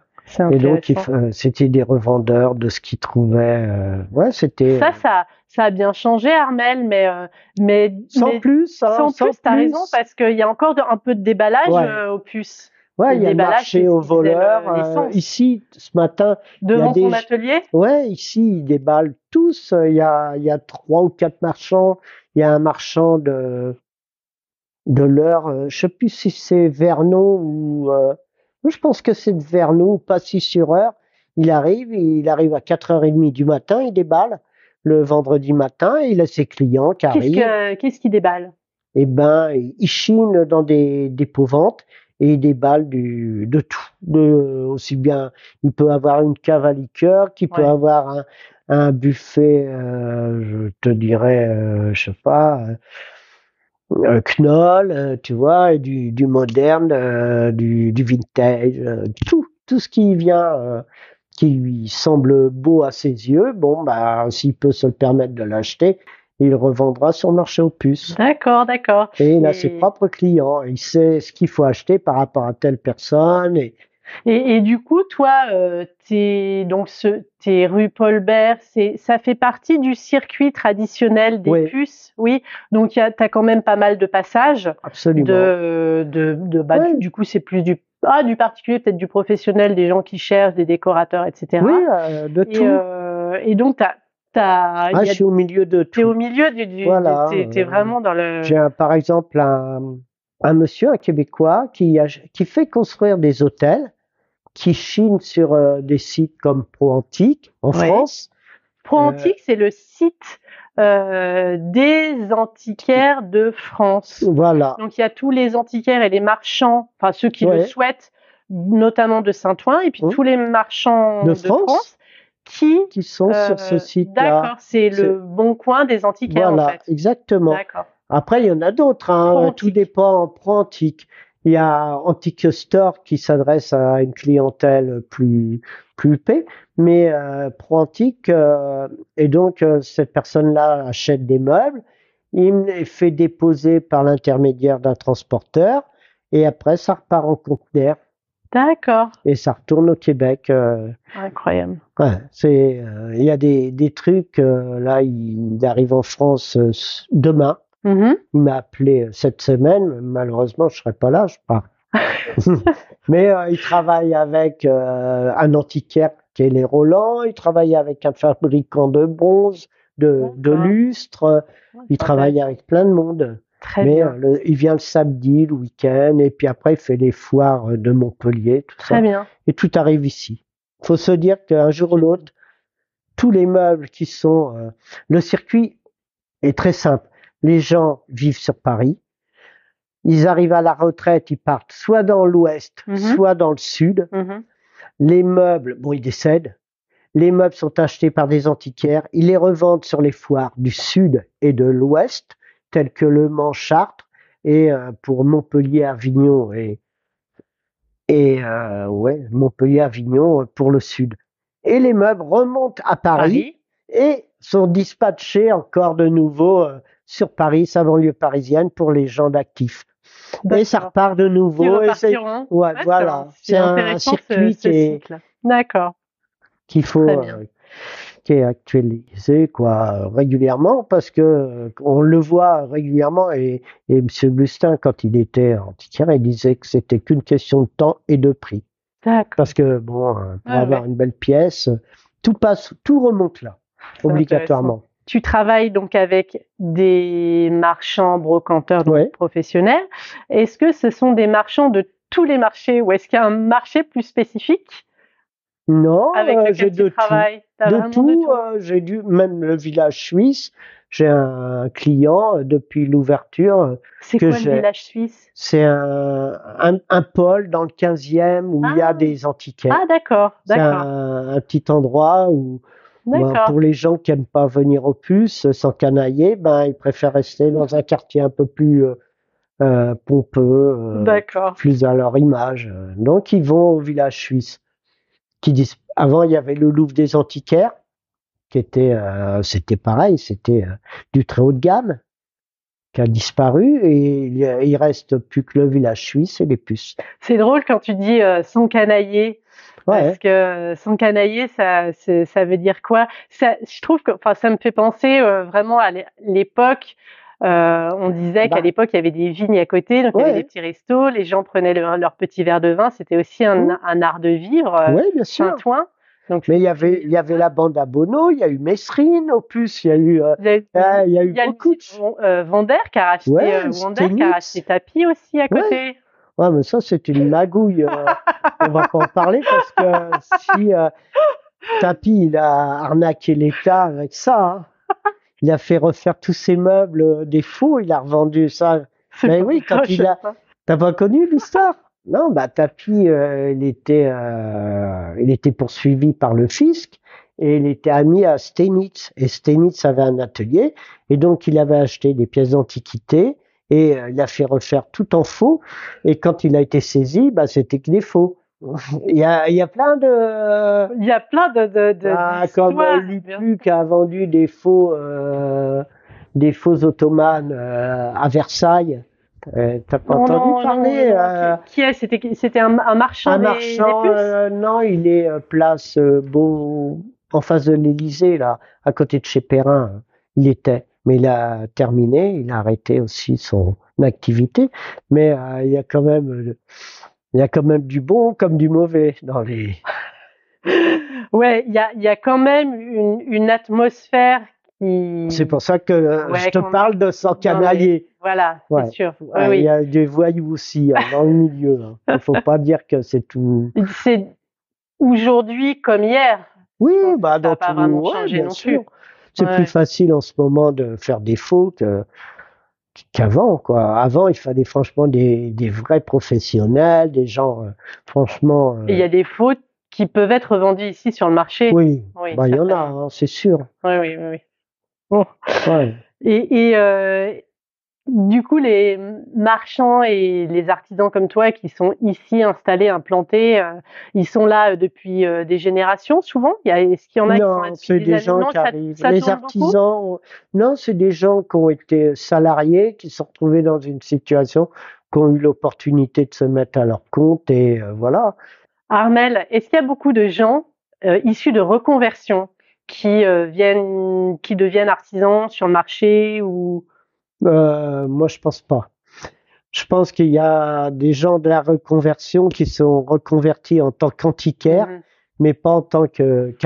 Et donc, euh, c'était des revendeurs de ce qu'ils trouvaient. euh, ouais, c'était Ça, ça, ça a bien changé, Armel, mais, euh, mais, sans mais plus. hein, sans plus, t'as raison, parce qu'il y a encore de- un peu de déballage Ouais. euh, aux puces. Ouais, il y a le marché aux voleurs. euh, ici, ce matin, Devant des g- atelier? ouais, ici, ils déballent tous. Il y a, il y a trois ou quatre marchands. Il y a un marchand de de l'heure. euh, Je sais plus si c'est Vernon ou. Je pense que c'est de Vernon, pas si sur heure. Il arrive, il arrive à 4h30 du matin, il déballe le vendredi matin, et il a ses clients qui Qu'est-ce arrivent. que- qu'est-ce qui déballe? Eh ben, il chine dans des dépôts-ventes et il déballe du, de tout. De, aussi bien, il peut avoir une cave à liqueur, qu'il peut avoir un, un buffet, euh, je te dirais, euh, je sais pas, knoll, euh, tu vois, et du, du moderne, euh, du, du vintage, euh, tout, tout ce qui vient, euh, qui lui semble beau à ses yeux, bon, bah, s'il peut se le permettre de l'acheter, il revendra sur le marché aux puces. D'accord, d'accord. Et il a Et- ses propres clients. Il sait ce qu'il faut acheter par rapport à telle personne. Et Et, et du coup, toi, euh, t'es donc ce, t'es rue Paul Bert, c'est, ça fait partie du circuit traditionnel des Oui. puces, oui. Donc, il y a, t'as quand même pas mal de passages. absolument. de, de, de bah, du, du coup, c'est plus du, ah, du particulier, peut-être du professionnel, des gens qui cherchent, des décorateurs, etc. Oui, euh, de et, tout. euh, et donc, t'as, il ah, je suis au milieu de t'es au tout. milieu du, du Voilà, t'es, euh, vraiment dans le, J'ai par exemple un, un monsieur, un Québécois, qui, a, qui fait construire des hôtels, qui chine sur euh, des sites comme Pro Antique en Ouais. France. Pro euh, Antique, c'est le site euh, des antiquaires de France. Voilà. Donc, il y a tous les antiquaires et les marchands, enfin, ceux qui le souhaitent, notamment de Saint-Ouen, et puis Mmh. tous les marchands De de, France. France, qui Qui sont sur ce Euh, site-là. D'accord, c'est le bon coin des antiquaires en Voilà, fait. exactement. Après, il y en a d'autres. Hein. Pro-antique. Tout dépend en pro-antique. Il y a Antique Store qui s'adresse à une clientèle plus plus huppée, mais euh, pro-antique euh, et donc euh, cette personne-là achète des meubles, il me les fait déposer par l'intermédiaire d'un transporteur et après ça repart en conteneur D'accord. et ça retourne au Québec. euh, Incroyable. Ouais, c'est, euh, il y a des, des trucs, euh, là, il, il arrive en France demain. Mhm. Il m'a appelé euh, cette semaine, malheureusement, je serai pas là, je pars. (laughs) (laughs) Mais euh, il travaille avec euh, un antiquaire qui est les Roland, il travaille avec un fabricant de bronze, de, de lustre, il travaille avec plein de monde. Très Mais bien. le- il vient le samedi, le week-end, et puis après il fait les foires de Montpellier, tout ça Très bien. et tout arrive ici. faut se dire qu'un jour ou l'autre, tous les meubles qui sont... euh, le circuit est très simple. Les gens vivent sur Paris. Ils arrivent à la retraite, ils partent soit dans l'ouest, Mhm. soit dans le sud. Mhm. Les meubles, bon, ils décèdent. Les meubles sont achetés par des antiquaires. Ils les revendent sur les foires du sud et de l'ouest, telles que Le Mans, Chartres, et euh, pour Montpellier, Avignon et et euh, ouais, Montpellier, Avignon euh, pour le sud. Et les meubles remontent à Paris, et sont dispatchés encore de nouveau euh, sur Paris, sa banlieue parisienne, pour les gens d'actifs. Et ça repart de nouveau. et c'est-. Ouais, voilà. c'est un, circuit ce qui est. D'accord. qu'il faut euh, qui est actualisé quoi régulièrement parce que euh, on le voit régulièrement et, et Monsieur Bustin quand il était antiquaire il disait que c'était qu'une question de temps et de prix D'accord. parce que bon euh, pour Ah avoir ouais. une belle pièce tout passe tout remonte là obligatoirement Tu travailles donc avec des marchands, brocanteurs donc Ouais. professionnels. Est-ce que ce sont des marchands de tous les marchés ou est-ce qu'il y a un marché plus spécifique? Non avec euh, lequel tu de tout travailles? De tout, euh, j'ai dû même le village suisse j'ai un client euh, depuis l'ouverture C'est quoi le village suisse? C'est un, un, un pôle dans le 15e où il y Ah. a des antiquaires. Ah d'accord, c'est d'accord, un, un petit endroit où, bah, pour les gens qui n'aiment pas venir aux puces, euh, s'encanailler, ben, ils préfèrent rester dans un quartier un peu plus euh, euh, pompeux, plus à leur image. Donc, ils vont au village suisse. Qui dis... Avant, il y avait le Louvre des antiquaires, qui était, c'était pareil, c'était du très haut de gamme, qui a disparu, et il, reste plus que le village suisse et les puces. C'est drôle quand tu dis euh, s'encanailler. Ouais. Parce que euh, s'encanailler, ça, c'est- ça veut dire quoi? Ça, Je trouve que, enfin, ça me fait penser euh, vraiment à l'é- l'époque. euh, on disait Bah. qu'à l'époque il y avait des vignes à côté, donc il y Ouais. avait des petits restos. Les gens prenaient leur, leur petit verre de vin. C'était aussi un, Mmh. un art de vivre. Oui, bien sûr. Saint-Ouen. Donc Mais il y avait, il y avait la bande à Bono, il y a eu Messrine, au plus, il y a eu, euh, il y a, ah, il y a eu il y a le beaucoup de euh, Vander qui a racheté Ouais, euh, Vander qui a racheté Tapi aussi à côté. Ouais, mais ça, c'est une magouille. euh, on va pas en parler parce que si euh, Tapi, il a arnaqué l'État avec ça, hein. il a fait refaire tous ses meubles des faux, il a revendu ça. Mais oui, quand il a-. T'as pas connu l'histoire? Non, bah Tapi, euh, il était, euh, il était poursuivi par le fisc et il était ami à Stenitz. Et Stenitz avait un atelier et donc il avait acheté des pièces d'antiquité et euh, il a fait refaire tout en faux. Et quand il a été saisi, bah c'était que des faux. (laughs) il y a, il y a plein de Il y a plein de, de, de ah, comme qui a vendu des faux, euh, des faux ottomanes euh, à Versailles. Euh, T'as pas Non, entendu non, parler non, euh, Qui, est C'était c'était un, un marchand Un des, marchand, des puces? euh, non, il est euh, place Beau, en face de l'Élysée, là, à côté de chez Perrin. Il était, mais il a terminé, il a arrêté aussi son activité. Mais il y a quand même, il y a quand même du bon comme du mauvais dans les. (laughs) Ouais, il y a, il y a quand même une, une atmosphère C'est pour ça que euh, Ouais, je te parle de s'encanailler. Voilà, Ouais. c'est sûr. Oui, Ouais, oui. Il y a des voyous aussi hein, dans le milieu. hein. Il faut pas dire que c'est tout. C'est aujourd'hui comme hier. Oui, bah dans tout bien sûr. C'est plus facile en ce moment de faire des faux que qu'avant quoi. Avant, il fallait franchement des, des vrais professionnels, des gens euh, franchement. euh, il y a des fautes qui peuvent être vendues ici sur le marché. Oui, Oui, bah il y en a, hein, c'est sûr. Oui, oui, oui. oui. Ouais. Et, et euh, du coup, les marchands et les artisans comme toi qui sont ici installés, implantés, euh, ils sont là euh, depuis euh, des générations souvent? Est-ce qu'il y en a qui sont là Non, des des gens Non, qui ça- arrivent. ça Les artisans, non, c'est des gens qui ont été salariés, qui se sont retrouvés dans une situation, qui ont eu l'opportunité de se mettre à leur compte et euh, voilà. Armel, est-ce qu'il y a beaucoup de gens issus de reconversion qui euh, viennent, qui deviennent artisans sur le marché ou? Euh, moi, je pense pas. Je pense qu'il y a des gens de la reconversion qui sont reconvertis en tant qu'antiquaires, Mhm. mais pas en tant qu'artisans.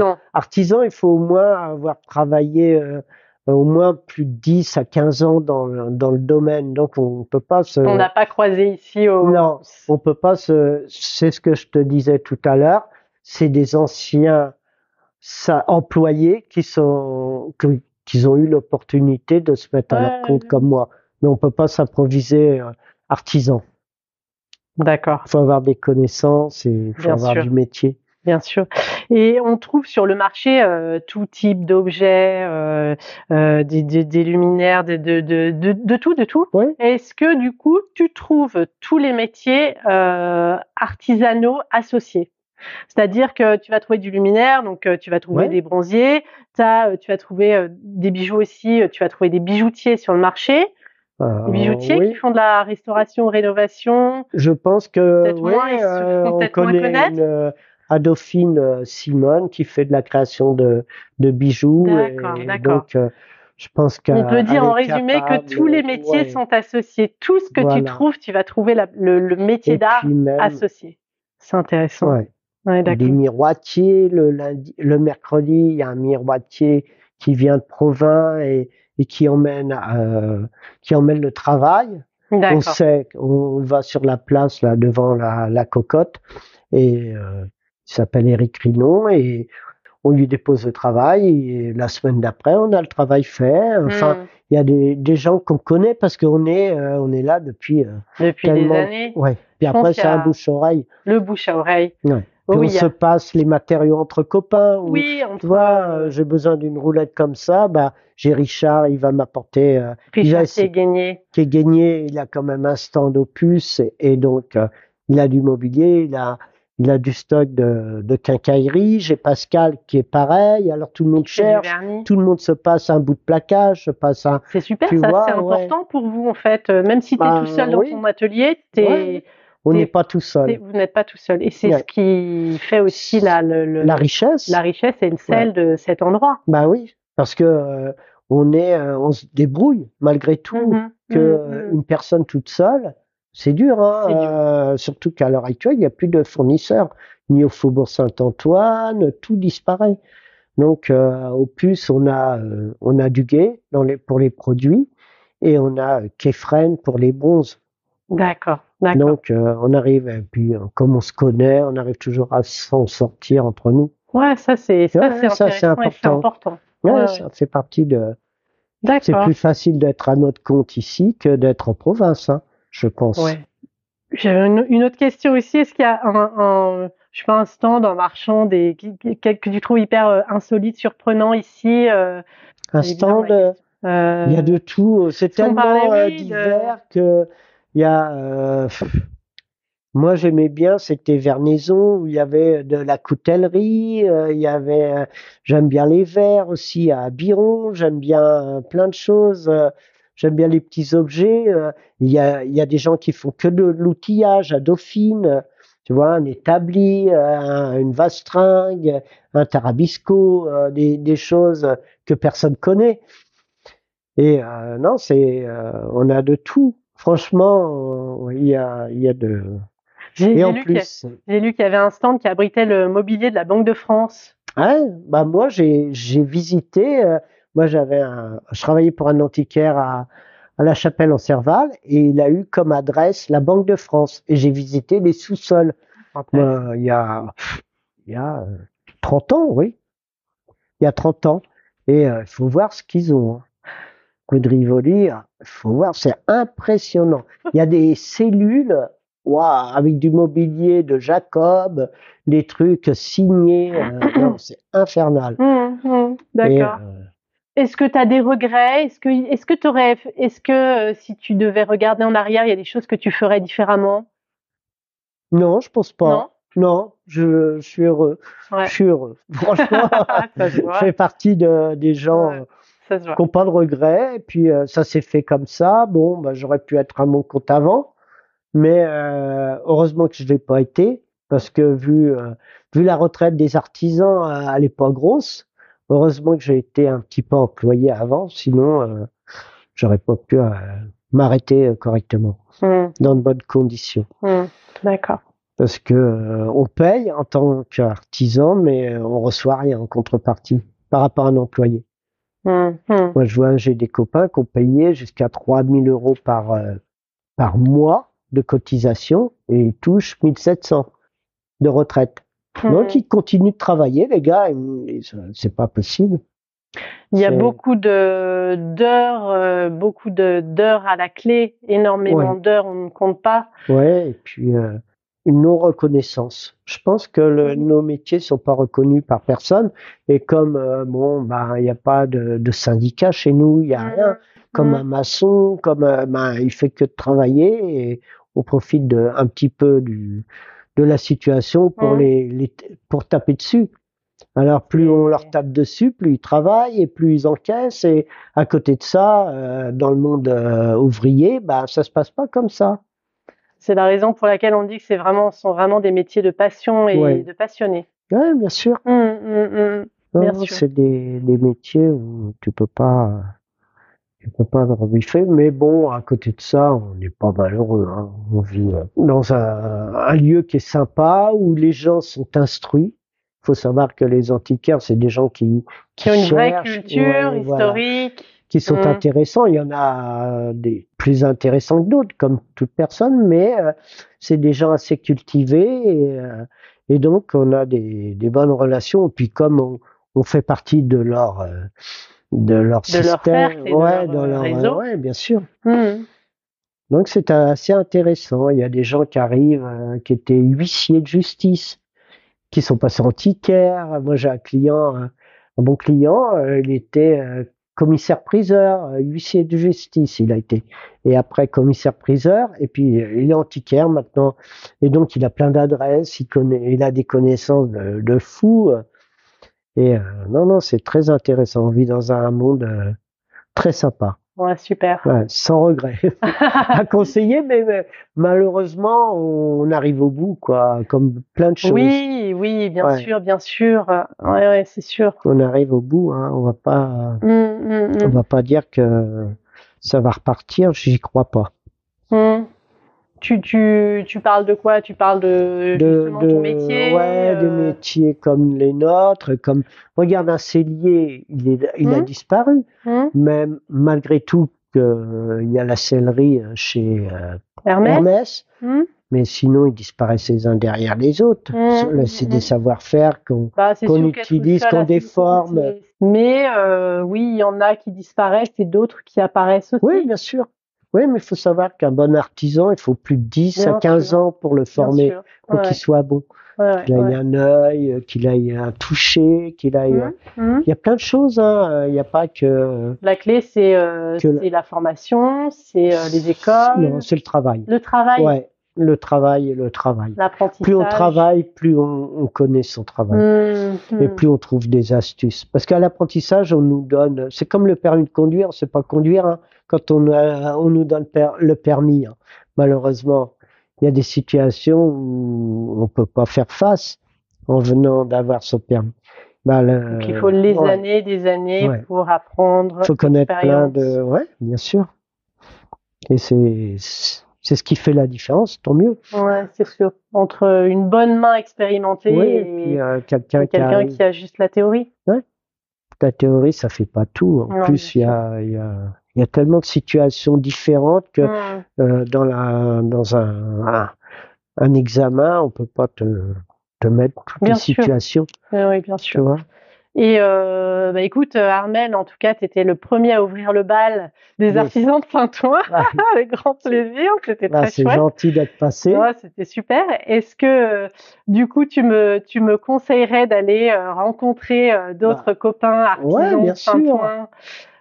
artisans Artisan, il faut au moins avoir travaillé euh, au moins plus de 10 à 15 ans dans, le- dans le domaine. Donc, on peut pas se... On n'a pas croisé ici au. Non, on peut pas se. C'est ce que je te disais tout à l'heure. C'est des anciens. Ça, employés qui sont, qui ont eu l'opportunité de se mettre à leur compte comme moi. Mais on peut pas s'improviser euh, artisan. D'accord. Il faut avoir des connaissances et il faut avoir du métier. Bien sûr. Et on trouve sur le marché euh, tout type d'objets, euh, euh, des, des, des, luminaires, de, de, de, de, tout, de tout. Oui. Est-ce que du coup, tu trouves tous les métiers euh, artisanaux associés? C'est-à-dire que tu vas trouver du luminaire, donc euh, tu vas trouver des bronziers, as, euh, tu vas trouver des bijoux aussi, tu vas trouver des bijoutiers sur le marché. Les bijoutiers qui font de la restauration, rénovation. Je pense que peut-être moins, euh, on connaît une, à Dauphine Simone qui fait de la création de, de bijoux. D'accord, d'accord. Donc, je pense qu'on peut dire en résumé que tous les métiers sont associés. Tout ce que tu trouves, tu vas trouver la, le, le, métier d'art associé. C'est intéressant. Ouais. Ouais, des miroitiers. Le, lundi, le mercredi, il y a un miroitier qui vient de Provins et, et qui emmène euh, qui emmène le travail. On sait, on va sur la place là devant la, la cocotte et euh, il s'appelle Eric Rinon et on lui dépose le travail et la semaine d'après on a le travail fait. Enfin, hmm. il y a des, des gens qu'on connaît parce qu'on est euh, on est là depuis euh, depuis des années. Ouais. Et après c'est un bouche oreille. Le bouche à oreille. Ouais on se passe les matériaux entre copains. Oui, on Tu vois, euh, j'ai besoin d'une roulette comme ça, bah j'ai Richard, il va m'apporter. Euh, Richard qui est gagné. Qui est gagné, il a quand même un stand opus et, donc euh, il a du mobilier, il a il a du stock de, de quincaillerie. J'ai Pascal qui est pareil. Alors tout le monde cherche, tout le monde se passe un bout de plaquage, se passe un. C'est super, ça c'est important pour vous en fait. Même si tu es bah, tout seul dans ton atelier, tu es on n'est pas tout seul. Vous n'êtes pas tout seul. Et c'est ce qui fait aussi la, la richesse. La richesse et celle de cet endroit. Bah oui, parce que euh, on est, euh, on se débrouille malgré tout. Que une personne toute seule, c'est dur. Hein, euh, surtout qu'à l'heure actuelle, il n'y a plus de fournisseurs, ni au Faubourg Saint-Antoine, tout disparaît. Donc au plus, on a, on a du guet dans les, pour les produits et on a Kefren pour les bronzes. D'accord. Donc, euh, on arrive, et puis, euh, comme on se connaît, on arrive toujours à s'en sortir entre nous. Ouais, ça, c'est ça, c'est important. important. Ouais, ça fait partie de. C'est plus facile d'être à notre compte ici que d'être en province, hein, je pense. Ouais. J'avais une, autre question aussi. Est-ce qu'il y a un, un, je sais pas, un stand en marchand des, que tu trouves hyper euh, insolite, surprenant ici Un stand, il y a de tout. C'est tellement divers que il y a, euh, moi j'aimais bien, c'était Vernaison où il y avait de la coutellerie, euh, il y avait, euh, j'aime bien les verres aussi à Biron, j'aime bien plein de choses. J'aime bien les petits objets. Il y, a, il y a des gens qui font que de l'outillage à Dauphine tu vois, un établi, une vastringue, un tarabisco, des, des, choses que personne connaît. Et non, c'est, on a de tout. Franchement, il y a, il y a de. J'ai lu qu'il y avait un stand qui abritait le mobilier de la Banque de France. Ouais, bah moi j'ai visité. Euh, moi j'avais un, je travaillais pour un antiquaire à, à la Chapelle en Serval et il a eu comme adresse la Banque de France et j'ai visité les sous-sols. il y a il y a 30 euh, ans, oui. Il y a 30 ans et euh, il faut voir ce qu'ils ont. Hein. Rivoli, il faut voir, c'est impressionnant. Il y a des cellules waouh, avec du mobilier de Jacob, des trucs signés. Euh, (coughs) c'est infernal. Mmh, mmh, d'accord. Euh, est-ce que tu as des regrets? Est-ce que, est-ce que tu aurais, est-ce que euh, si tu devais regarder en arrière, il y a des choses que tu ferais différemment? Non, je pense pas. Non, je, suis heureux. Je suis heureux. (laughs) Franchement, je fais partie de, des gens qui n'ont pas de regrets. Et puis euh, ça s'est fait comme ça. Bon, bah, j'aurais pu être à mon compte avant, mais euh, heureusement que je l'ai pas été parce que vu euh, vu la retraite des artisans, elle est pas grosse. Heureusement que j'ai été un petit peu employé avant, sinon j'aurais pas pu m'arrêter correctement mmh. dans de bonnes conditions. Mmh. D'accord. Parce que on paye en tant qu'artisan, mais on reçoit rien en contrepartie par rapport à un employé. Hum. Moi, je vois, j'ai des copains qui ont payé jusqu'à 3000 euros par, euh, par mois de cotisation et ils touchent 1700 de retraite. Mhm. Donc ils continuent de travailler, les gars. C'est pas possible. Il y a beaucoup de d'heures, euh, beaucoup de d'heures à la clé, énormément Ouais. d'heures, on ne compte pas. Ouais, et puis euh, une non-reconnaissance. Je pense que le- nos métiers sont pas reconnus par personne. Et comme euh, bon, bah il n'y a pas de, de syndicat chez nous, il y a rien. Comme un maçon, comme euh, ben, il fait que de travailler et on profite de, un petit peu du, de la situation pour les, les pour taper dessus. Alors plus on leur tape dessus, plus ils travaillent et plus ils encaissent. Et à côté de ça, euh, dans le monde euh, ouvrier, bah ça se passe pas comme ça. C'est la raison pour laquelle on dit que c'est vraiment, sont vraiment des métiers de passion et Ouais. de passionnés. Ouais, bien sûr. Sûr. c'est des, des métiers où tu peux pas, tu peux pas. Mais bon, à côté de ça, on n'est pas malheureux. Hein. On vit euh, dans un, un lieu qui est sympa où les gens sont instruits. Il faut savoir que les antiquaires, c'est des gens qui, Qui ont une vraie culture ouais, voilà, historique. Qui sont Mm. intéressants. Il y en a des plus intéressants que d'autres, comme toute personne, mais euh, c'est des gens assez cultivés et, euh, et donc on a des, des bonnes relations. Et puis comme on, on fait partie de leur euh, de leur De leur système, cercle et de ouais, leur, dans euh, leur réseau. ouais, bien sûr. Hum. Donc c'est assez intéressant. Il y a des gens qui arrivent, qui étaient huissiers de justice, qui sont passés antiquaires. Moi j'ai un client, un bon client, il était commissaire-priseur, euh, huissier de justice, il a été. Et après commissaire-priseur, et puis euh, il est antiquaire maintenant. Et donc il a plein d'adresses, il il a des connaissances de, de fou. Et euh, non, non, c'est très intéressant. On vit dans un monde très sympa, Ouais, super. Ouais, sans regret. (laughs) à conseiller, mais, mais malheureusement, on arrive au bout, quoi, comme plein de choses. Oui, oui, bien Ouais. sûr, bien sûr. Ouais, ouais, c'est sûr. On arrive au bout, hein, on va pas, Hum, hum, on hum. va pas dire que ça va repartir, j'y crois pas. Hum. Tu, tu, tu parles de quoi? Tu parles de, De, de- ton métier ouais, des euh, métiers comme les nôtres, comme, regarde un cellier, il est, il a Mhm. disparu, hum, même malgré tout que il y a la sellerie euh, chez euh, Hermès, Hermès, hum? mais sinon ils disparaissent les uns derrière les autres. C'est des savoir-faire qu'on Bah, utilise, qu'on déforme. Mais euh, oui, il y en a qui disparaissent et d'autres qui apparaissent aussi. Oui, bien sûr. Oui, mais il faut savoir qu'un bon artisan, il faut plus de 10 Bien à 15 sûr. ans pour le former, pour Ouais, qu'il soit bon. ouais, Qu'il aille un œil, euh, qu'il aille un toucher, qu'il aille. Hum, hum. Il y a plein de choses, hein. Il n'y a pas que. La clé, c'est euh, la- la formation, c'est euh, les écoles, Non, c'est le travail. le travail, Ouais, le travail et le travail. Plus on travaille, plus on, on connaît son travail. Hum, Et hum. plus on trouve des astuces. Parce qu'à l'apprentissage, on nous donne, c'est comme le permis de conduire, c'est pas conduire, hein, quand on, a- on nous donne le permis. hein. Malheureusement, il y a des situations où on peut pas faire face en venant d'avoir son permis. Bah, le- Donc, il faut les ouais, années, des années Ouais. pour apprendre. faut connaître plein de, ouais, bien sûr. Et c'est, c'est ce qui fait la différence, tant mieux. Ouais, c'est sûr. Entre une bonne main expérimentée Oui, et puis euh, quelqu'un et qui a juste la théorie. la théorie, ça fait pas tout. En Non, plus, il y a, il y, a, il y a tellement de situations différentes que euh, dans, la, dans un, un, un examen, on peut pas te, te mettre toutes Bien les sûr. situations, Oui, bien tu sûr. vois? Et euh, bah, écoute, euh, Armel, en tout cas, tu étais le premier à ouvrir le bal des artisans de Saint-Ouen, Ah, (laughs) avec grand plaisir. C'était ah, très c'est chouette. gentil d'être passé. Ouais, c'était super. Est-ce que euh, du coup tu me tu me conseillerais d'aller euh, rencontrer d'autres copains artisans Bah, ouais, bien de Saint-Ouen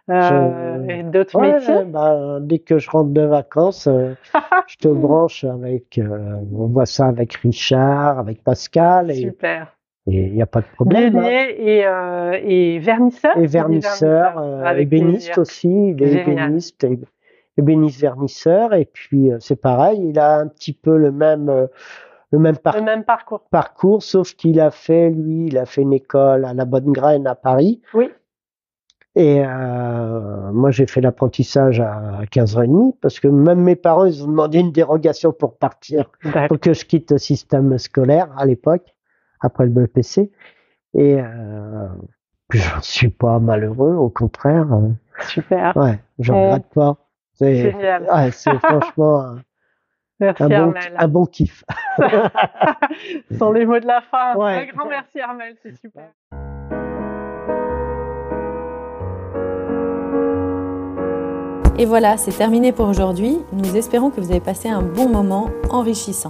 euh, Je- et d'autres Ouais, métiers? bah, dès que je rentre de vacances, euh, (laughs) je te branche avec, euh, on voit ça avec Richard, avec Pascal, et Super. Il n'y a pas de problème. hein. Bélier et euh, et vernisseur. Et vernisseur, euh, ébéniste aussi, il est Génial. ébéniste, et- ébéniste vernisseur, et puis euh, c'est pareil, il a un petit peu le même, euh, le même par- Le même parcours. parcours, sauf qu'il a fait, lui, il a fait une école à la Bonne Graine à Paris, Oui. et euh, moi j'ai fait l'apprentissage à 15h30, parce que même mes parents, ils ont demandé une dérogation pour partir, pour que je quitte le système scolaire à l'époque, après le BPC, et euh, j'en suis pas malheureux, au contraire. hein. Super. Ouais, je Ouais. regrette pas. C'est, Génial. (laughs) ouais, c'est franchement, euh, Merci un, bon, Armel. un bon kiff. Sans les mots de la fin. Ouais. Un grand merci Armel, c'est super. Et voilà, c'est terminé pour aujourd'hui. Nous espérons que vous avez passé un bon moment enrichissant.